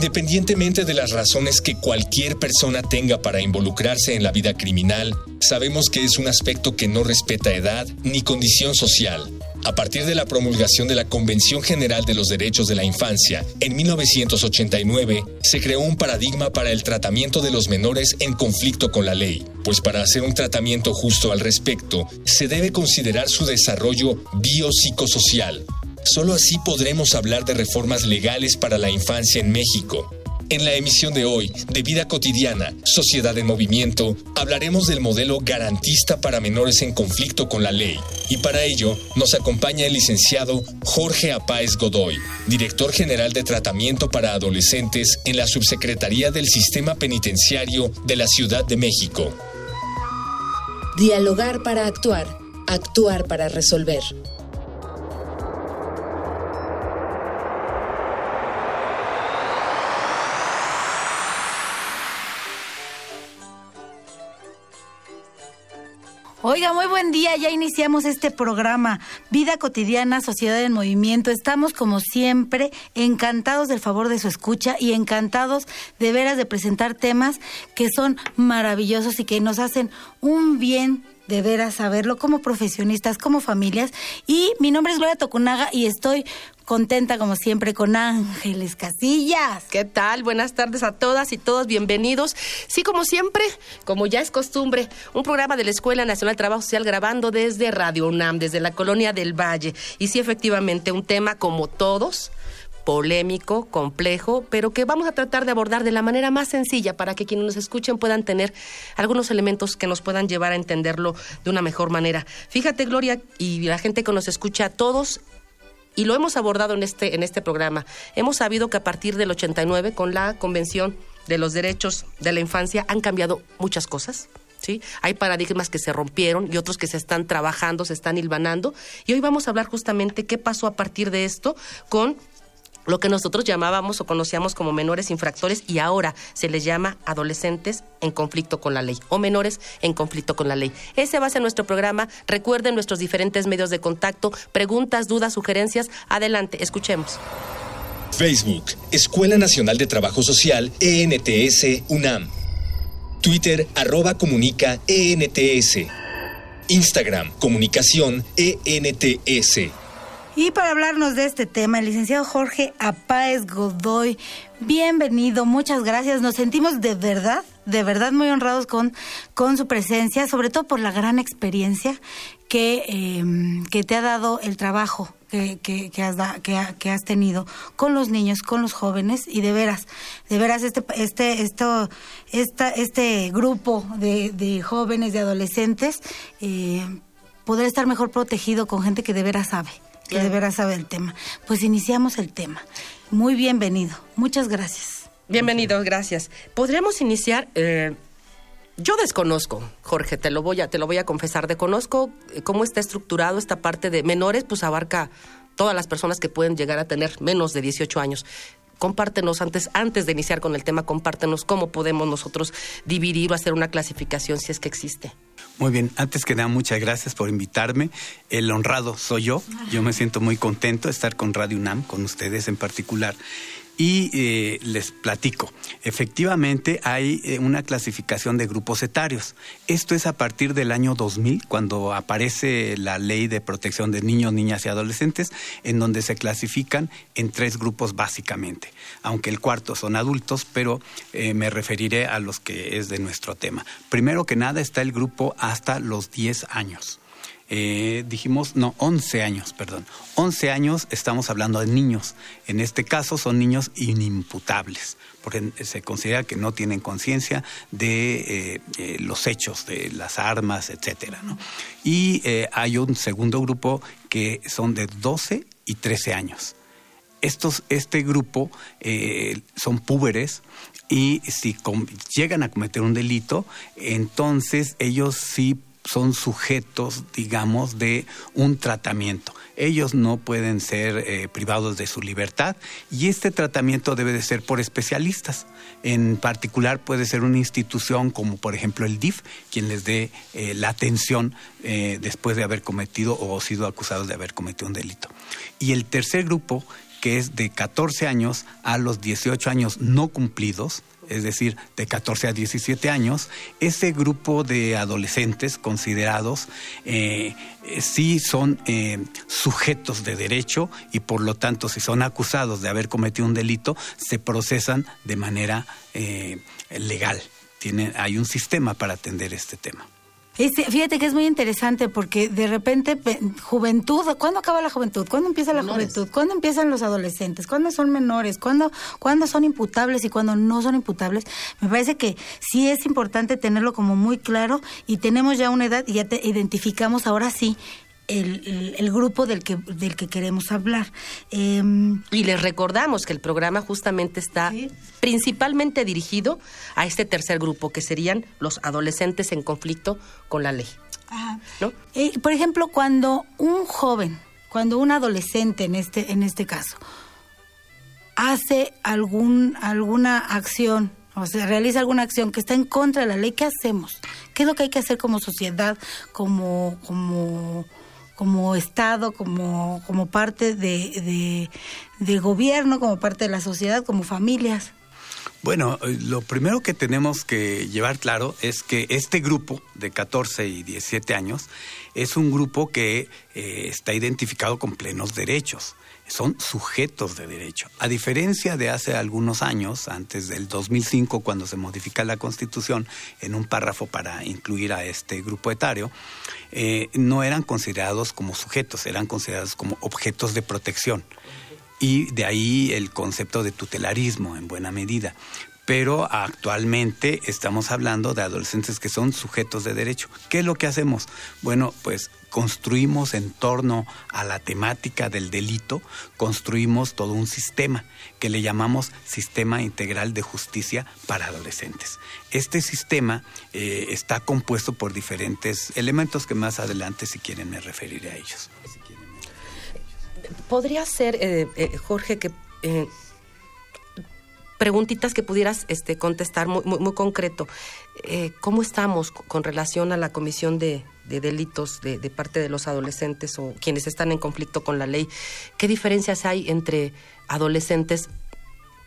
Independientemente de las razones que cualquier persona tenga para involucrarse en la vida criminal, sabemos que es un aspecto que no respeta edad ni condición social. A partir de la promulgación de la Convención General de los Derechos de la Infancia, en 1989, se creó un paradigma para el tratamiento de los menores en conflicto con la ley, pues para hacer un tratamiento justo al respecto, se debe considerar su desarrollo biopsicosocial, Solo así podremos hablar de reformas legales para la infancia en México. En la emisión de hoy, de Vida Cotidiana, Sociedad en Movimiento, hablaremos del modelo garantista para menores en conflicto con la ley. Y para ello, nos acompaña el licenciado Jorge Apáez Godoy, director general de Tratamiento para Adolescentes en la Subsecretaría del Sistema Penitenciario de la Ciudad de México. Dialogar para actuar, actuar para resolver. Oiga, muy buen día. Ya iniciamos este programa, Vida Cotidiana, Sociedad en Movimiento. Estamos, como siempre, encantados del favor de su escucha y encantados de veras de presentar temas que son maravillosos y que nos hacen un bien de veras saberlo como profesionistas, como familias. Y mi nombre es Gloria Tocunaga y estoy contenta como siempre con Ángeles Casillas. ¿Qué tal? Buenas tardes a todas y todos, bienvenidos. Sí, como siempre, como ya es costumbre, un programa de la Escuela Nacional de Trabajo Social grabando desde Radio UNAM, desde la colonia del Valle. Y sí, efectivamente, un tema como todos polémico, complejo, pero que vamos a tratar de abordar de la manera más sencilla para que quienes nos escuchen puedan tener algunos elementos que nos puedan llevar a entenderlo de una mejor manera. Fíjate, Gloria, y la gente que nos escucha, todos y lo hemos abordado en este, en este programa. Hemos sabido que a partir del 89, con la Convención de los Derechos de la Infancia, han cambiado muchas cosas. ¿Sí? Hay paradigmas que se rompieron y otros que se están trabajando, se están hilvanando. Y hoy vamos a hablar justamente qué pasó a partir de esto con lo que nosotros llamábamos o conocíamos como menores infractores y ahora se les llama adolescentes en conflicto con la ley o menores en conflicto con la ley. Ese va a ser nuestro programa. Recuerden nuestros diferentes medios de contacto, preguntas, dudas, sugerencias. Adelante, escuchemos. Facebook, Escuela Nacional de Trabajo Social, ENTS, UNAM. Twitter, arroba comunica, ENTS. Instagram, comunicación, ENTS. Y para hablarnos de este tema, el licenciado Jorge Apáez Godoy, bienvenido, muchas gracias. Nos sentimos de verdad, de verdad muy honrados con, con su presencia, sobre todo por la gran experiencia que, em, que te ha dado el trabajo que, que, has que, has tenido con los niños, con los jóvenes y de veras, de veras este este esto esta, este grupo de, de jóvenes, de adolescentes eh, podrá estar mejor protegido con gente que de veras sabe que de veras sabe el tema. Pues iniciamos el tema. Muy bienvenido. Muchas gracias. Bienvenido, gracias. Podríamos iniciar. Eh, yo desconozco, Jorge, te lo voy a, te lo voy a confesar. Desconozco eh, cómo está estructurado esta parte de menores, pues abarca todas las personas que pueden llegar a tener menos de 18 años compártenos antes, antes de iniciar con el tema, compártenos cómo podemos nosotros dividir o hacer una clasificación si es que existe. Muy bien, antes que nada, muchas gracias por invitarme. El honrado soy yo. Yo me siento muy contento de estar con Radio UNAM, con ustedes en particular. Y eh, les platico, efectivamente hay eh, una clasificación de grupos etarios. Esto es a partir del año 2000, cuando aparece la ley de protección de niños, niñas y adolescentes, en donde se clasifican en tres grupos básicamente, aunque el cuarto son adultos, pero eh, me referiré a los que es de nuestro tema. Primero que nada está el grupo hasta los 10 años. Eh, dijimos, no, 11 años, perdón. 11 años estamos hablando de niños. En este caso son niños inimputables, porque se considera que no tienen conciencia de eh, eh, los hechos, de las armas, etcétera. Y hay un segundo grupo que son de 12 y 13 años. estos, este grupo eh, son púberes y si llegan a cometer un delito, entonces ellos sí son sujetos, digamos, de un tratamiento. Ellos no pueden ser eh, privados de su libertad y este tratamiento debe de ser por especialistas. En particular puede ser una institución como por ejemplo el DIF, quien les dé eh, la atención eh, después de haber cometido o sido acusados de haber cometido un delito. Y el tercer grupo, que es de 14 años a los 18 años no cumplidos, es decir, de 14 a 17 años, ese grupo de adolescentes considerados eh, sí son eh, sujetos de derecho y por lo tanto si son acusados de haber cometido un delito, se procesan de manera eh, legal. Hay un sistema para atender este tema. Este, fíjate que es muy interesante porque de repente, juventud, ¿cuándo acaba la juventud? ¿Cuándo empieza la juventud? ¿Cuándo empiezan los adolescentes? ¿Cuándo son menores? ¿Cuándo, ¿Cuándo son imputables y cuándo no son imputables? Me parece que sí es importante tenerlo como muy claro y tenemos ya una edad y ya te identificamos ahora sí el, grupo del que, del que queremos hablar. Em, y les recordamos que el programa justamente está principalmente dirigido a este tercer grupo, que serían los adolescentes en conflicto con la ley. Eh, por ejemplo, cuando un joven, cuando un adolescente en este, en este caso, hace algún, alguna acción o sea, realiza alguna acción que está en contra de la ley, ¿qué hacemos? ¿Qué es lo que hay que hacer como sociedad, como, como como Estado, como, como parte de, de, gobierno, como parte de la sociedad, como familias? Bueno, eh, lo primero que tenemos que llevar claro es que este grupo de 14 y 17 años es un grupo que eh, está identificado con plenos derechos son sujetos de derecho. A diferencia de hace algunos años, antes del 2005, cuando se modifica la Constitución en un párrafo para incluir a este grupo etario, eh, no eran considerados como sujetos, eran considerados como objetos de protección. Y de ahí el concepto de tutelarismo en buena medida pero actualmente estamos hablando de adolescentes que son sujetos de derecho. ¿Qué es lo que hacemos? Bueno, pues construimos en torno a la temática del delito, construimos todo un sistema que le llamamos Sistema Integral de Justicia para Adolescentes. Este sistema eh, está compuesto por diferentes elementos que más adelante, si quieren, me referiré a ellos. Podría ser, eh, eh, Jorge, que preguntitas que pudieras este, contestar muy, muy, concreto. Eh, ¿Cómo estamos con relación a la comisión de, delitos de, parte de los adolescentes o quienes están en conflicto con la ley? ¿Qué diferencias hay entre adolescentes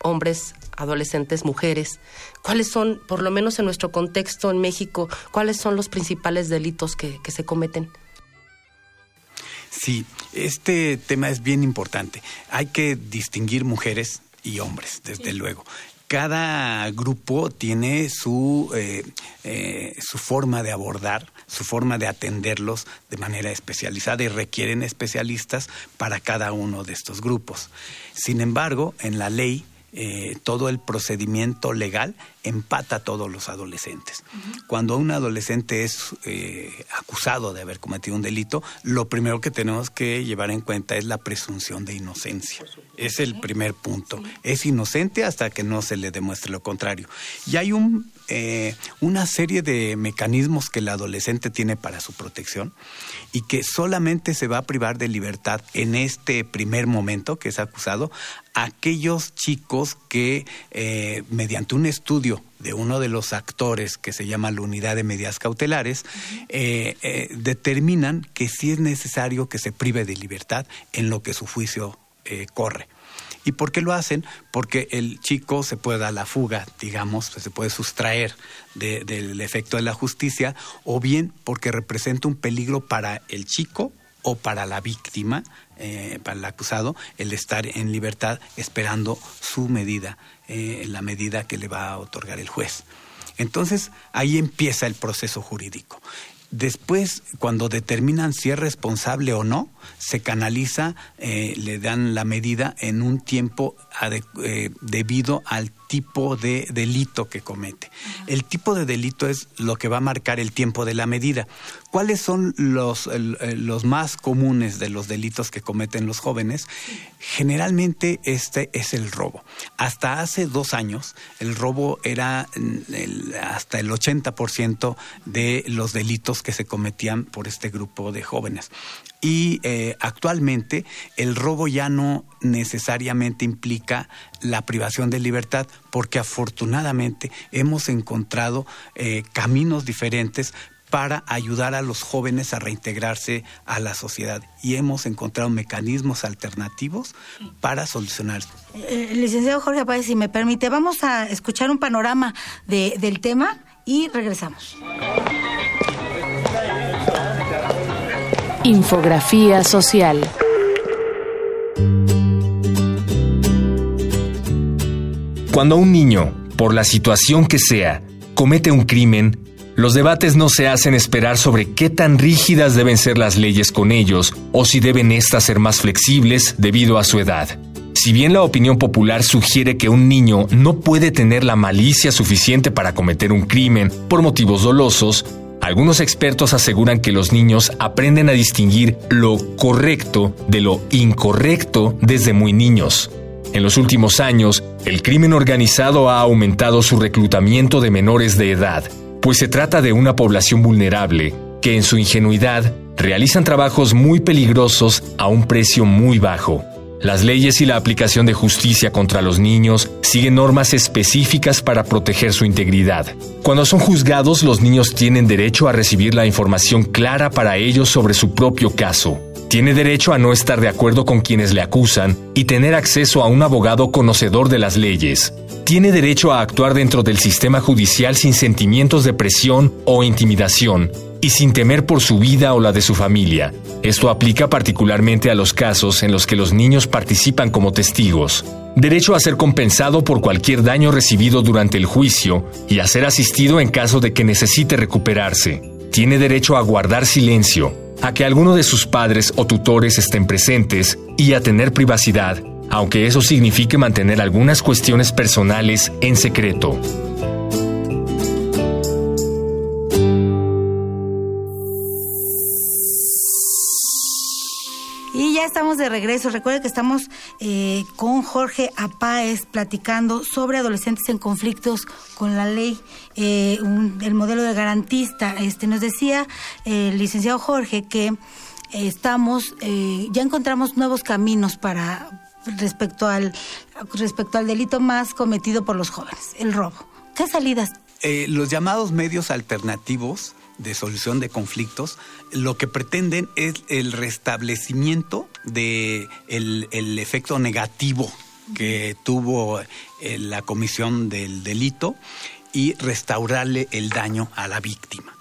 hombres, adolescentes, mujeres? ¿Cuáles son, por lo menos en nuestro contexto en México, cuáles son los principales delitos que, que se cometen? Sí, este tema es bien importante. Hay que distinguir mujeres y hombres, desde luego. Cada grupo tiene su, eh, eh, su forma de abordar, su forma de atenderlos de manera especializada y requieren especialistas para cada uno de estos grupos. Sin embargo, en la ley eh, todo el procedimiento legal empata a todos los adolescentes. Cuando un adolescente es eh, acusado de haber cometido un delito, lo primero que tenemos que llevar en cuenta es la presunción de inocencia. Es el primer punto. Es inocente hasta que no se le demuestre lo contrario. Y hay un, eh, una serie de mecanismos que el adolescente tiene para su protección y que solamente se va a privar de libertad en este primer momento que es acusado aquellos chicos que eh, mediante un estudio de uno de los actores que se llama la unidad de medidas cautelares, eh, eh, determinan que sí es necesario que se prive de libertad en lo que su juicio corre. ¿Y por qué lo hacen? Porque el chico se puede dar la fuga, digamos, se puede sustraer del efecto de la justicia, o bien porque representa un peligro para el chico o para la víctima, eh, para el acusado, el estar en libertad esperando su medida, eh, la medida que le va a otorgar el juez. Entonces ahí empieza el proceso jurídico. Después, cuando determinan si es responsable o no, se canaliza, eh, le dan la medida en un tiempo eh, debido al tipo de delito que comete. El tipo de delito es lo que va a marcar el tiempo de la medida. ¿Cuáles son los, los más comunes de los delitos que cometen los jóvenes? Generalmente este es el robo. Hasta hace dos años el robo era hasta el 80% de los delitos que se cometían por este grupo de jóvenes. Y eh, actualmente el robo ya no necesariamente implica la privación de libertad, porque afortunadamente hemos encontrado eh, caminos diferentes para ayudar a los jóvenes a reintegrarse a la sociedad y hemos encontrado mecanismos alternativos para solucionar. Eh, licenciado Jorge Páez, si me permite, vamos a escuchar un panorama del tema y regresamos. Infografía social. Cuando un niño, por la situación que sea, comete un crimen, los debates no se hacen esperar sobre qué tan rígidas deben ser las leyes con ellos o si deben éstas ser más flexibles debido a su edad. Si bien la opinión popular sugiere que un niño no puede tener la malicia suficiente para cometer un crimen por motivos dolosos, algunos expertos aseguran que los niños aprenden a distinguir lo correcto de lo incorrecto desde muy niños. En los últimos años, el crimen organizado ha aumentado su reclutamiento de menores de edad, pues se trata de una población vulnerable que en su ingenuidad realizan trabajos muy peligrosos a un precio muy bajo. Las leyes y la aplicación de justicia contra los niños siguen normas específicas para proteger su integridad. Cuando son juzgados, los niños tienen derecho a recibir la información clara para ellos sobre su propio caso. Tiene derecho a no estar de acuerdo con quienes le acusan y tener acceso a un abogado conocedor de las leyes. Tiene derecho a actuar dentro del sistema judicial sin sentimientos de presión o intimidación y sin temer por su vida o la de su familia. Esto aplica particularmente a los casos en los que los niños participan como testigos. Derecho a ser compensado por cualquier daño recibido durante el juicio y a ser asistido en caso de que necesite recuperarse. Tiene derecho a guardar silencio a que alguno de sus padres o tutores estén presentes y a tener privacidad, aunque eso signifique mantener algunas cuestiones personales en secreto. Estamos de regreso. Recuerde que estamos eh, con Jorge Apáez platicando sobre adolescentes en conflictos con la ley, eh, el modelo de garantista. Este nos decía el licenciado Jorge que estamos, eh, ya encontramos nuevos caminos para respecto al respecto al delito más cometido por los jóvenes, el robo. ¿Qué salidas? los llamados medios alternativos de solución de conflictos, lo que pretenden es el restablecimiento de el, efecto negativo que tuvo eh, la comisión del delito y restaurarle el daño a la víctima.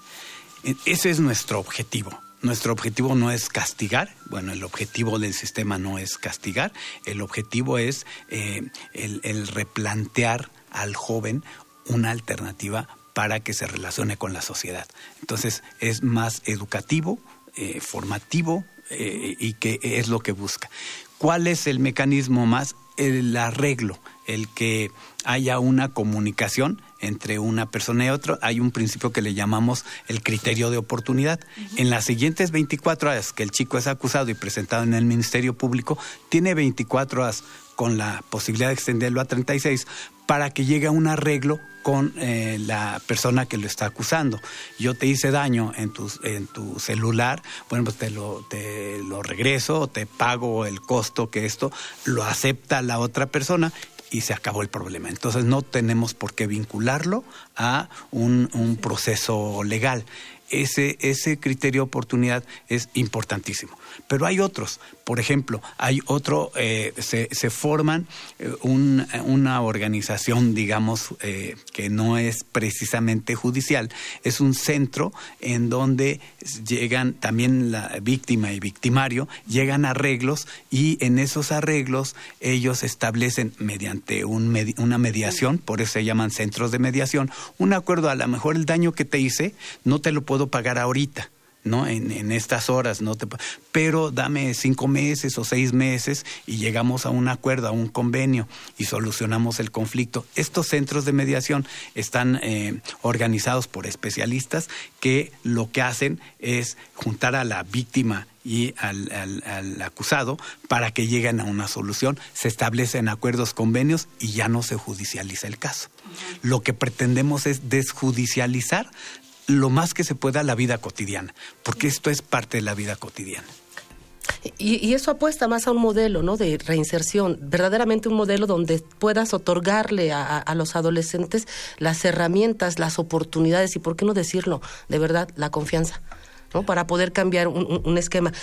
E, ese es nuestro objetivo. Nuestro objetivo no es castigar, bueno, el objetivo del sistema no es castigar, el objetivo es eh, el replantear al joven una alternativa para que se relacione con la sociedad. Entonces es más educativo, eh, formativo eh, y que es lo que busca. ¿Cuál es el mecanismo más? El arreglo, el que haya una comunicación entre una persona y otra. Hay un principio que le llamamos el criterio de oportunidad. En las siguientes 24 horas que el chico es acusado y presentado en el Ministerio Público, tiene 24 horas con la posibilidad de extenderlo a 36 para que llegue a un arreglo con eh, la persona que lo está acusando. Yo te hice daño en tu, en tu celular, bueno, pues te lo, te lo regreso, te pago el costo que esto lo acepta la otra persona y se acabó el problema. Entonces no tenemos por qué vincularlo a un, un proceso legal. Ese, ese criterio de oportunidad es importantísimo. Pero hay otros. Por ejemplo, hay otro, eh, se, se, forman eh, una organización, digamos, eh, que no es precisamente judicial, es un centro en donde llegan también la víctima y victimario, llegan arreglos y en esos arreglos ellos establecen mediante un una mediación, por eso se llaman centros de mediación, un acuerdo, a lo mejor el daño que te hice no te lo puedo pagar ahorita ¿no? En, en, estas horas, no te, pero dame cinco meses o seis meses y llegamos a un acuerdo, a un convenio y solucionamos el conflicto. Estos centros de mediación están eh, organizados por especialistas que lo que hacen es juntar a la víctima y al, al, al, acusado para que lleguen a una solución, se establecen acuerdos, convenios y ya no se judicializa el caso. Lo que pretendemos es desjudicializar lo más que se pueda la vida cotidiana, porque esto es parte de la vida cotidiana. Y, eso apuesta más a un modelo ¿no? de reinserción, verdaderamente un modelo donde puedas otorgarle a, los adolescentes las herramientas, las oportunidades y, ¿por qué no decirlo? De verdad, la confianza, ¿no? para poder cambiar un, esquema.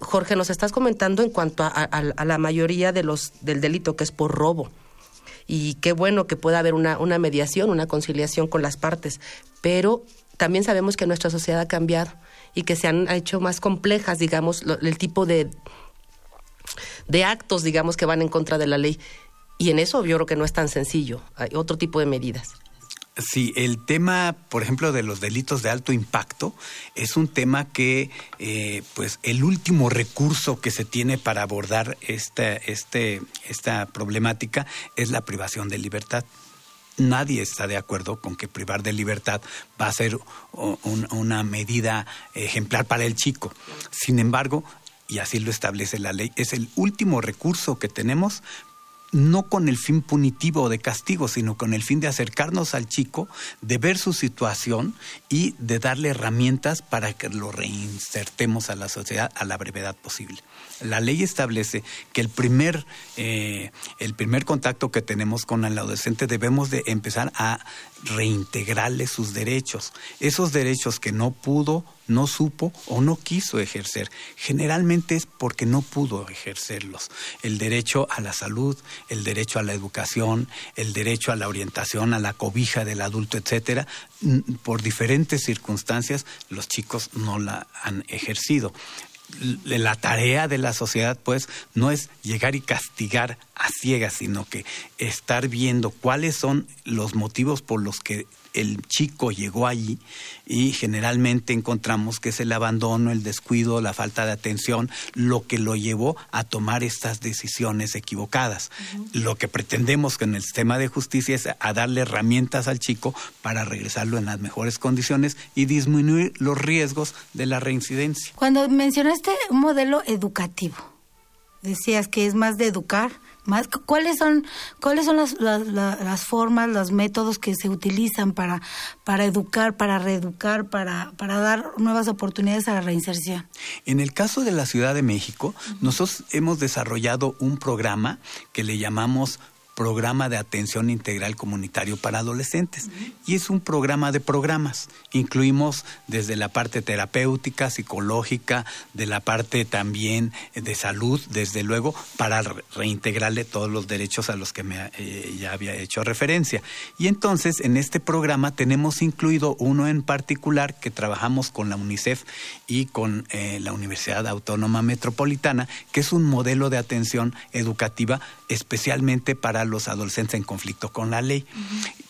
Jorge, nos estás comentando en cuanto a, la mayoría de los, del delito que es por robo. Y qué bueno que pueda haber una mediación, una conciliación con las partes, pero también sabemos que nuestra sociedad ha cambiado y que se han hecho más complejas, digamos, lo, el tipo de, de actos, digamos, que van en contra de la ley. Y en eso yo creo que no es tan sencillo. Hay otro tipo de medidas. Sí, el tema, por ejemplo, de los delitos de alto impacto es un tema que, eh, pues, el último recurso que se tiene para abordar esta, este, esta problemática es la privación de libertad nadie está de acuerdo con que privar de libertad va a ser un, una medida ejemplar para el chico. Sin embargo, y así lo establece la ley, es el último recurso que tenemos no con el fin punitivo de castigo, sino con el fin de acercarnos al chico, de ver su situación y de darle herramientas para que lo reinsertemos a la sociedad a la brevedad posible. La ley establece que el primer, eh, el primer contacto que tenemos con el adolescente debemos de empezar a reintegrarle sus derechos, esos derechos que no pudo, no supo o no quiso ejercer. Generalmente es porque no pudo ejercerlos. El derecho a la salud, el derecho a la educación, el derecho a la orientación, a la cobija del adulto, etcétera, por diferentes circunstancias los chicos no la han ejercido la tarea de la sociedad, pues, no es llegar y castigar a ciegas, sino que estar viendo cuáles son los motivos por los que el chico llegó allí y generalmente encontramos que es el abandono, el descuido, la falta de atención, lo que lo llevó a tomar estas decisiones equivocadas. Uh -huh. Lo que pretendemos con el sistema de justicia es a darle herramientas al chico para regresarlo en las mejores condiciones y disminuir los riesgos de la reincidencia. Cuando mencionaste un modelo educativo, decías que es más de educar más cuáles son cuáles son las, las, las, formas los métodos que se utilizan para para educar para reeducar para para dar nuevas oportunidades a la reinserción en el caso de la Ciudad de México uh -huh. nosotros hemos desarrollado un programa que le llamamos programa de atención integral comunitario para adolescentes. Y es un programa de programas. Incluimos desde la parte terapéutica, psicológica, de la parte también de salud, desde luego, para reintegrarle todos los derechos a los que me, eh, ya había hecho referencia. Y entonces, en este programa tenemos incluido uno en particular que trabajamos con la UNICEF y con eh, la Universidad Autónoma Metropolitana, que es un modelo de atención educativa especialmente para los adolescentes en conflicto con la ley,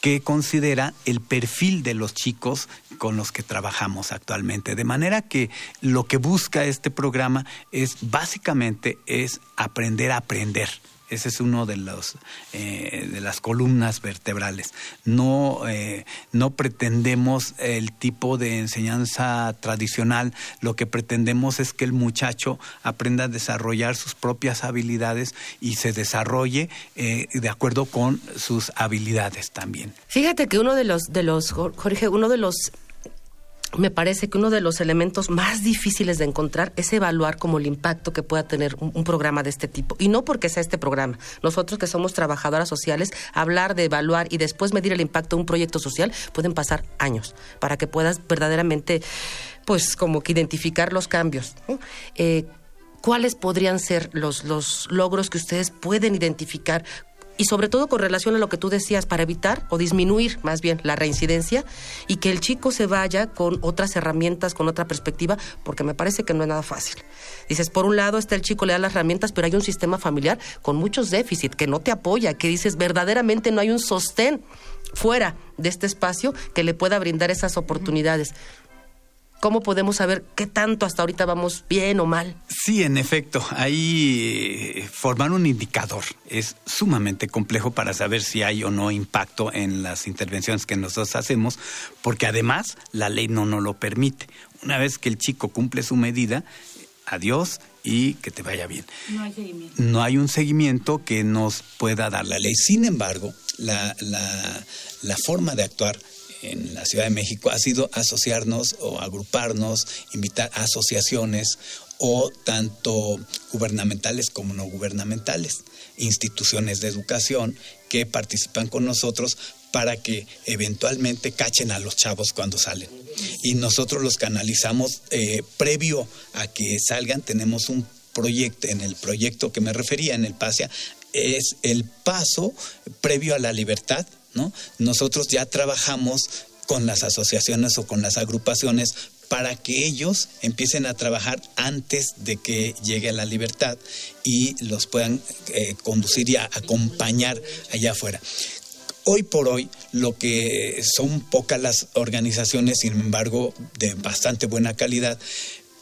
que considera el perfil de los chicos con los que trabajamos actualmente. De manera que lo que busca este programa es básicamente es aprender a aprender. Ese es uno de los eh, de las columnas vertebrales. No eh, no pretendemos el tipo de enseñanza tradicional. Lo que pretendemos es que el muchacho aprenda a desarrollar sus propias habilidades y se desarrolle eh, de acuerdo con sus habilidades también. Fíjate que uno de los de los Jorge, uno de los me parece que uno de los elementos más difíciles de encontrar es evaluar como el impacto que pueda tener un, programa de este tipo. Y no porque sea este programa. Nosotros que somos trabajadoras sociales, hablar de evaluar y después medir el impacto de un proyecto social pueden pasar años para que puedas verdaderamente, pues como que identificar los cambios. Eh, ¿Cuáles podrían ser los, los logros que ustedes pueden identificar y sobre todo con relación a lo que tú decías, para evitar o disminuir más bien la reincidencia y que el chico se vaya con otras herramientas, con otra perspectiva, porque me parece que no es nada fácil. Dices, por un lado está el chico, le da las herramientas, pero hay un sistema familiar con muchos déficits, que no te apoya, que dices, verdaderamente no hay un sostén fuera de este espacio que le pueda brindar esas oportunidades. ¿Cómo podemos saber qué tanto hasta ahorita vamos bien o mal? Sí, en efecto, ahí eh, formar un indicador es sumamente complejo para saber si hay o no impacto en las intervenciones que nosotros hacemos, porque además la ley no nos lo permite. Una vez que el chico cumple su medida, adiós y que te vaya bien. No hay seguimiento. No hay un seguimiento que nos pueda dar la ley. Sin embargo, la, la, la forma de actuar en la Ciudad de México ha sido asociarnos o agruparnos, invitar a asociaciones o tanto gubernamentales como no gubernamentales, instituciones de educación que participan con nosotros para que eventualmente cachen a los chavos cuando salen. Y nosotros los canalizamos eh, previo a que salgan, tenemos un proyecto, en el proyecto que me refería, en el PASEA, es el paso previo a la libertad, ¿no? Nosotros ya trabajamos con las asociaciones o con las agrupaciones para que ellos empiecen a trabajar antes de que llegue la libertad y los puedan eh, conducir y acompañar allá afuera. Hoy por hoy, lo que son pocas las organizaciones, sin embargo, de bastante buena calidad,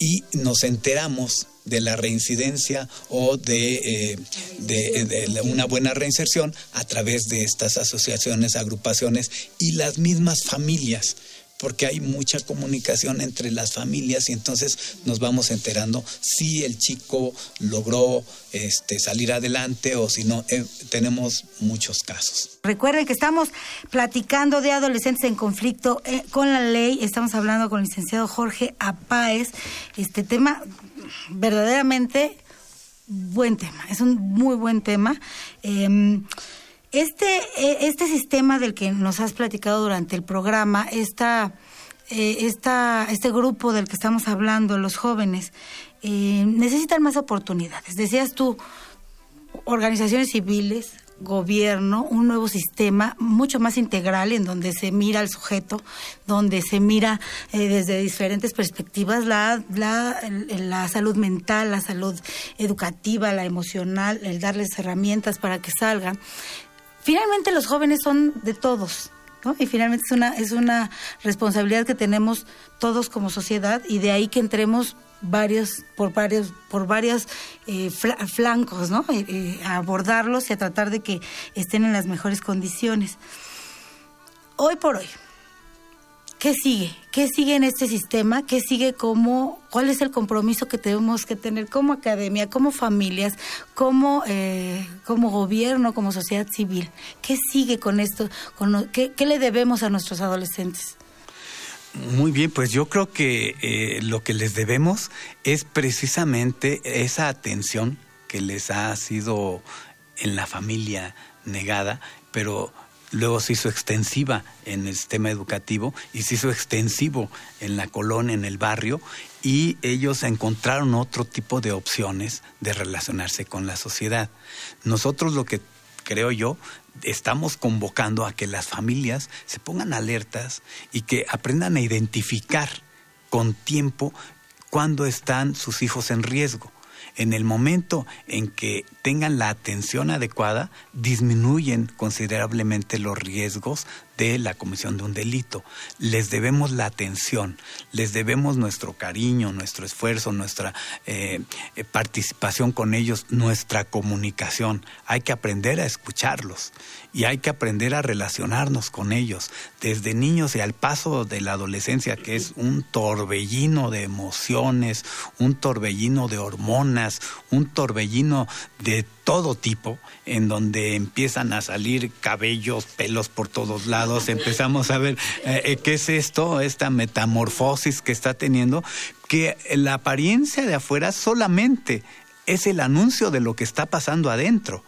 y nos enteramos de la reincidencia o de, eh, de, una buena reinserción a través de estas asociaciones, agrupaciones y las mismas familias porque hay mucha comunicación entre las familias y entonces nos vamos enterando si el chico logró este, salir adelante o si no, eh, tenemos muchos casos. Recuerden que estamos platicando de adolescentes en conflicto eh, con la ley, estamos hablando con el licenciado Jorge Apáez, este tema verdaderamente buen tema, es un muy buen tema. Eh, este, este sistema del que nos has platicado durante el programa, esta, esta, este grupo del que estamos hablando, los jóvenes, eh, necesitan más oportunidades. Decías tú, organizaciones civiles, gobierno, un nuevo sistema mucho más integral en donde se mira al sujeto, donde se mira eh, desde diferentes perspectivas la, la, la, salud mental, la salud educativa, la emocional, el darles herramientas para que salgan finalmente los jóvenes son de todos, ¿no? Y finalmente es una, es una responsabilidad que tenemos todos como sociedad y de ahí que entremos varios por varios por varios eh, flancos no eh, eh, a abordarlos y a tratar de que estén en las mejores condiciones hoy por hoy ¿Qué sigue? ¿Qué sigue en este sistema? ¿Qué sigue como, cuál es el compromiso que tenemos que tener como academia, como familias, como, eh, como gobierno, como sociedad civil? ¿Qué sigue con esto? Con, ¿qué, ¿Qué le debemos a nuestros adolescentes? Muy bien, pues yo creo que eh, lo que les debemos es precisamente esa atención que les ha sido en la familia negada, pero luego se hizo extensiva en el sistema educativo y se hizo extensivo en la colonia, en el barrio, y ellos encontraron otro tipo de opciones de relacionarse con la sociedad. Nosotros lo que creo yo, estamos convocando a que las familias se pongan alertas y que aprendan a identificar con tiempo cuando están sus hijos en riesgo en el momento en que tengan la atención adecuada, disminuyen considerablemente los riesgos de la comisión de un delito. Les debemos la atención, les debemos nuestro cariño, nuestro esfuerzo, nuestra eh, eh, participación con ellos, nuestra comunicación. Hay que aprender a escucharlos y hay que aprender a relacionarnos con ellos desde niños y al paso de la adolescencia, que es un torbellino de emociones, un torbellino de hormonas, un torbellino de todo tipo, en donde empiezan a salir cabellos, pelos por todos lados, empezamos a ver eh, eh, qué es esto, esta metamorfosis que está teniendo, que la apariencia de afuera solamente es el anuncio de lo que está pasando adentro.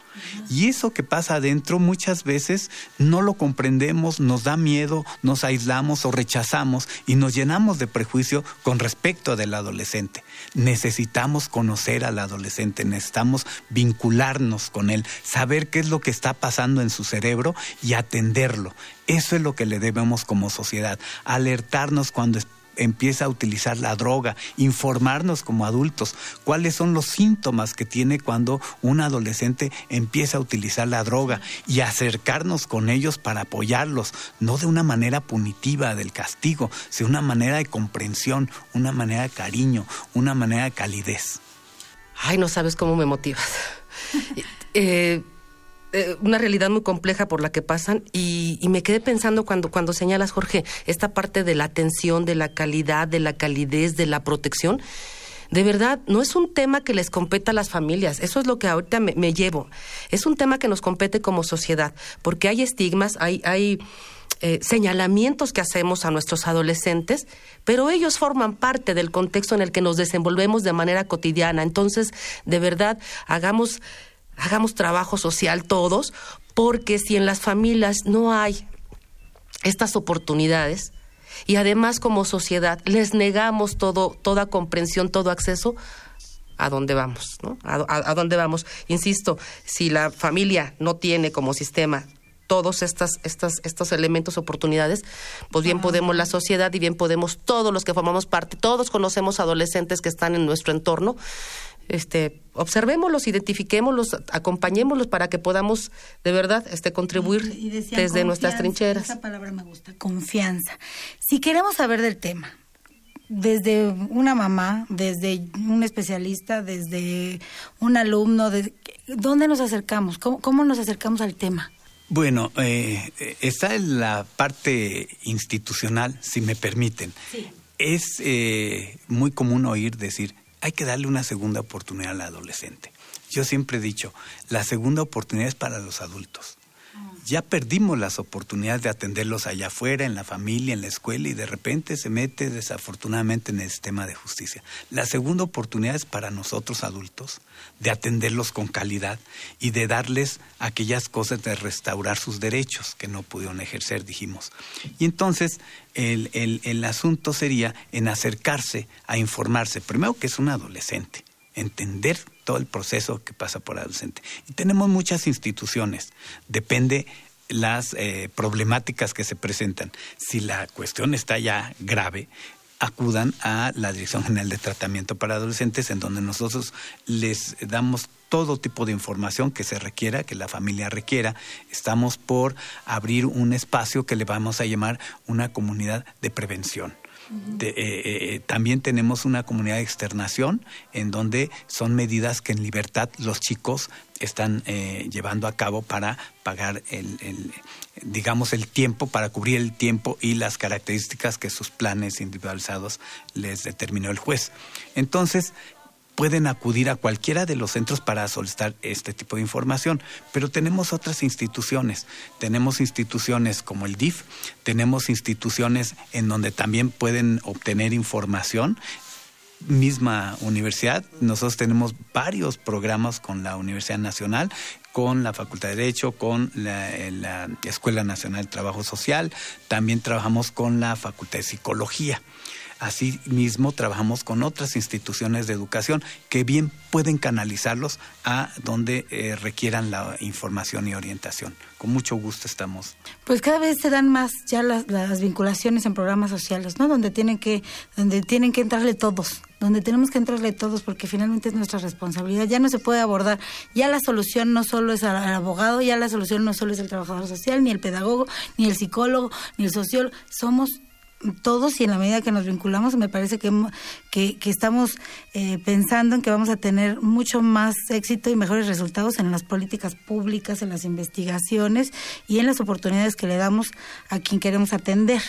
Y eso que pasa adentro muchas veces no lo comprendemos, nos da miedo, nos aislamos o rechazamos y nos llenamos de prejuicio con respecto del adolescente. Necesitamos conocer al adolescente, necesitamos vincularnos con él, saber qué es lo que está pasando en su cerebro y atenderlo. Eso es lo que le debemos como sociedad, alertarnos cuando empieza a utilizar la droga, informarnos como adultos cuáles son los síntomas que tiene cuando un adolescente empieza a utilizar la droga y acercarnos con ellos para apoyarlos, no de una manera punitiva del castigo, sino una manera de comprensión, una manera de cariño, una manera de calidez. Ay, no sabes cómo me motivas. eh, eh, una realidad muy compleja por la que pasan y, me quedé pensando cuando, cuando señalas, Jorge, esta parte de la atención, de la calidad, de la calidez, de la protección. De verdad, no es un tema que les competa a las familias, eso es lo que ahorita me, llevo. Es un tema que nos compete como sociedad, porque hay estigmas, hay, hay eh, señalamientos que hacemos a nuestros adolescentes, pero ellos forman parte del contexto en el que nos desenvolvemos de manera cotidiana. Entonces, de verdad, hagamos hagamos trabajo social todos, porque si en las familias no hay estas oportunidades y además como sociedad les negamos todo, toda comprensión, todo acceso, ¿a dónde vamos? ¿no? ¿A, dónde vamos? Insisto, si la familia no tiene como sistema todos estas, estas, estos elementos, oportunidades, pues bien podemos la sociedad y bien podemos todos los que formamos parte, todos conocemos adolescentes que están en nuestro entorno este, observémoslos, identifiquémoslos, acompañémoslos para que podamos de verdad este, contribuir desde nuestras trincheras. Esa palabra me gusta, confianza. Si queremos saber del tema, desde una mamá, desde un especialista, desde un alumno, de, ¿dónde nos acercamos? ¿Cómo, nos acercamos al tema? Bueno, eh, está en la parte institucional, si me permiten. Es eh, muy común oír decir, hay que darle una segunda oportunidad al adolescente. Yo siempre he dicho, la segunda oportunidad es para los adultos. Ya perdimos las oportunidades de atenderlos allá afuera, en la familia, en la escuela, y de repente se mete desafortunadamente en el sistema de justicia. La segunda oportunidad es para nosotros adultos, de atenderlos con calidad y de darles aquellas cosas de restaurar sus derechos que no pudieron ejercer, dijimos. Y entonces el, el, el asunto sería en acercarse a informarse, primero que es un adolescente, entender todo el proceso que pasa por adolescente. Y tenemos muchas instituciones, depende las eh, problemáticas que se presentan. Si la cuestión está ya grave, acudan a la Dirección General de Tratamiento para Adolescentes, en donde nosotros les damos todo tipo de información que se requiera, que la familia requiera. Estamos por abrir un espacio que le vamos a llamar una comunidad de prevención. Eh, eh, también tenemos una comunidad de externación en donde son medidas que en libertad los chicos están eh, llevando a cabo para pagar el, digamos, el tiempo, para cubrir el tiempo y las características que sus planes individualizados les determinó el juez. Entonces, pueden acudir a cualquiera de los centros para solicitar este tipo de información. Pero tenemos otras instituciones. Tenemos instituciones como el DIF, tenemos instituciones en donde también pueden obtener información misma universidad. Nosotros tenemos varios programas con la Universidad Nacional, con la Facultad de Derecho, con la, la, Escuela Nacional de Trabajo Social. También trabajamos con la Facultad de Psicología. Asimismo, trabajamos con otras instituciones de educación que bien pueden canalizarlos a donde eh, requieran la información y orientación. Con mucho gusto estamos. Pues cada vez se dan más ya las, vinculaciones en programas sociales, ¿no? Donde tienen que, donde tienen que entrarle todos donde tenemos que entrarle todos porque finalmente es nuestra responsabilidad. Ya no se puede abordar, ya la solución no solo es al, abogado, ya la solución no solo es el trabajador social, ni el pedagogo, ni el psicólogo, ni el sociólogo, somos todos y en la medida que nos vinculamos me parece que, que, estamos eh, pensando en que vamos a tener mucho más éxito y mejores resultados en las políticas públicas, en las investigaciones y en las oportunidades que le damos a quien queremos atender.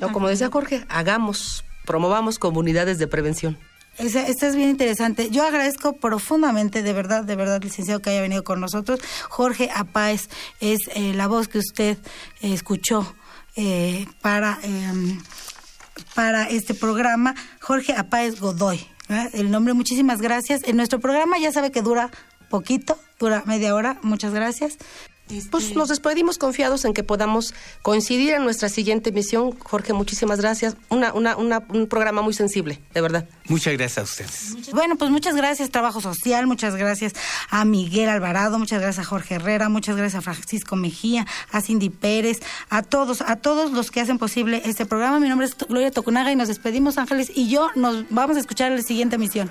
O como decía Jorge, hagamos, promovamos comunidades de prevención. Esta es bien interesante. Yo agradezco profundamente, de verdad, de verdad, licenciado, que haya venido con nosotros. Jorge Apáez es eh, la voz que usted eh, escuchó eh, para, em, para este programa, Jorge Apáez Godoy. El nombre, muchísimas gracias. En nuestro programa ya sabe que dura poquito, dura media hora. Muchas gracias. Pues nos despedimos confiados en que podamos coincidir en nuestra siguiente emisión. Jorge, muchísimas gracias. Una, una, una- un programa muy sensible, de verdad. Muchas gracias a ustedes. Bueno, pues muchas gracias, Trabajo Social, muchas gracias a Miguel Alvarado, muchas gracias a Jorge Herrera, muchas gracias a Francisco Mejía, a Cindy Pérez, a todos, a todos los que hacen posible este programa. Mi nombre es Gloria Tocunaga y nos despedimos, Ángeles, y yo nos vamos a escuchar en la siguiente emisión.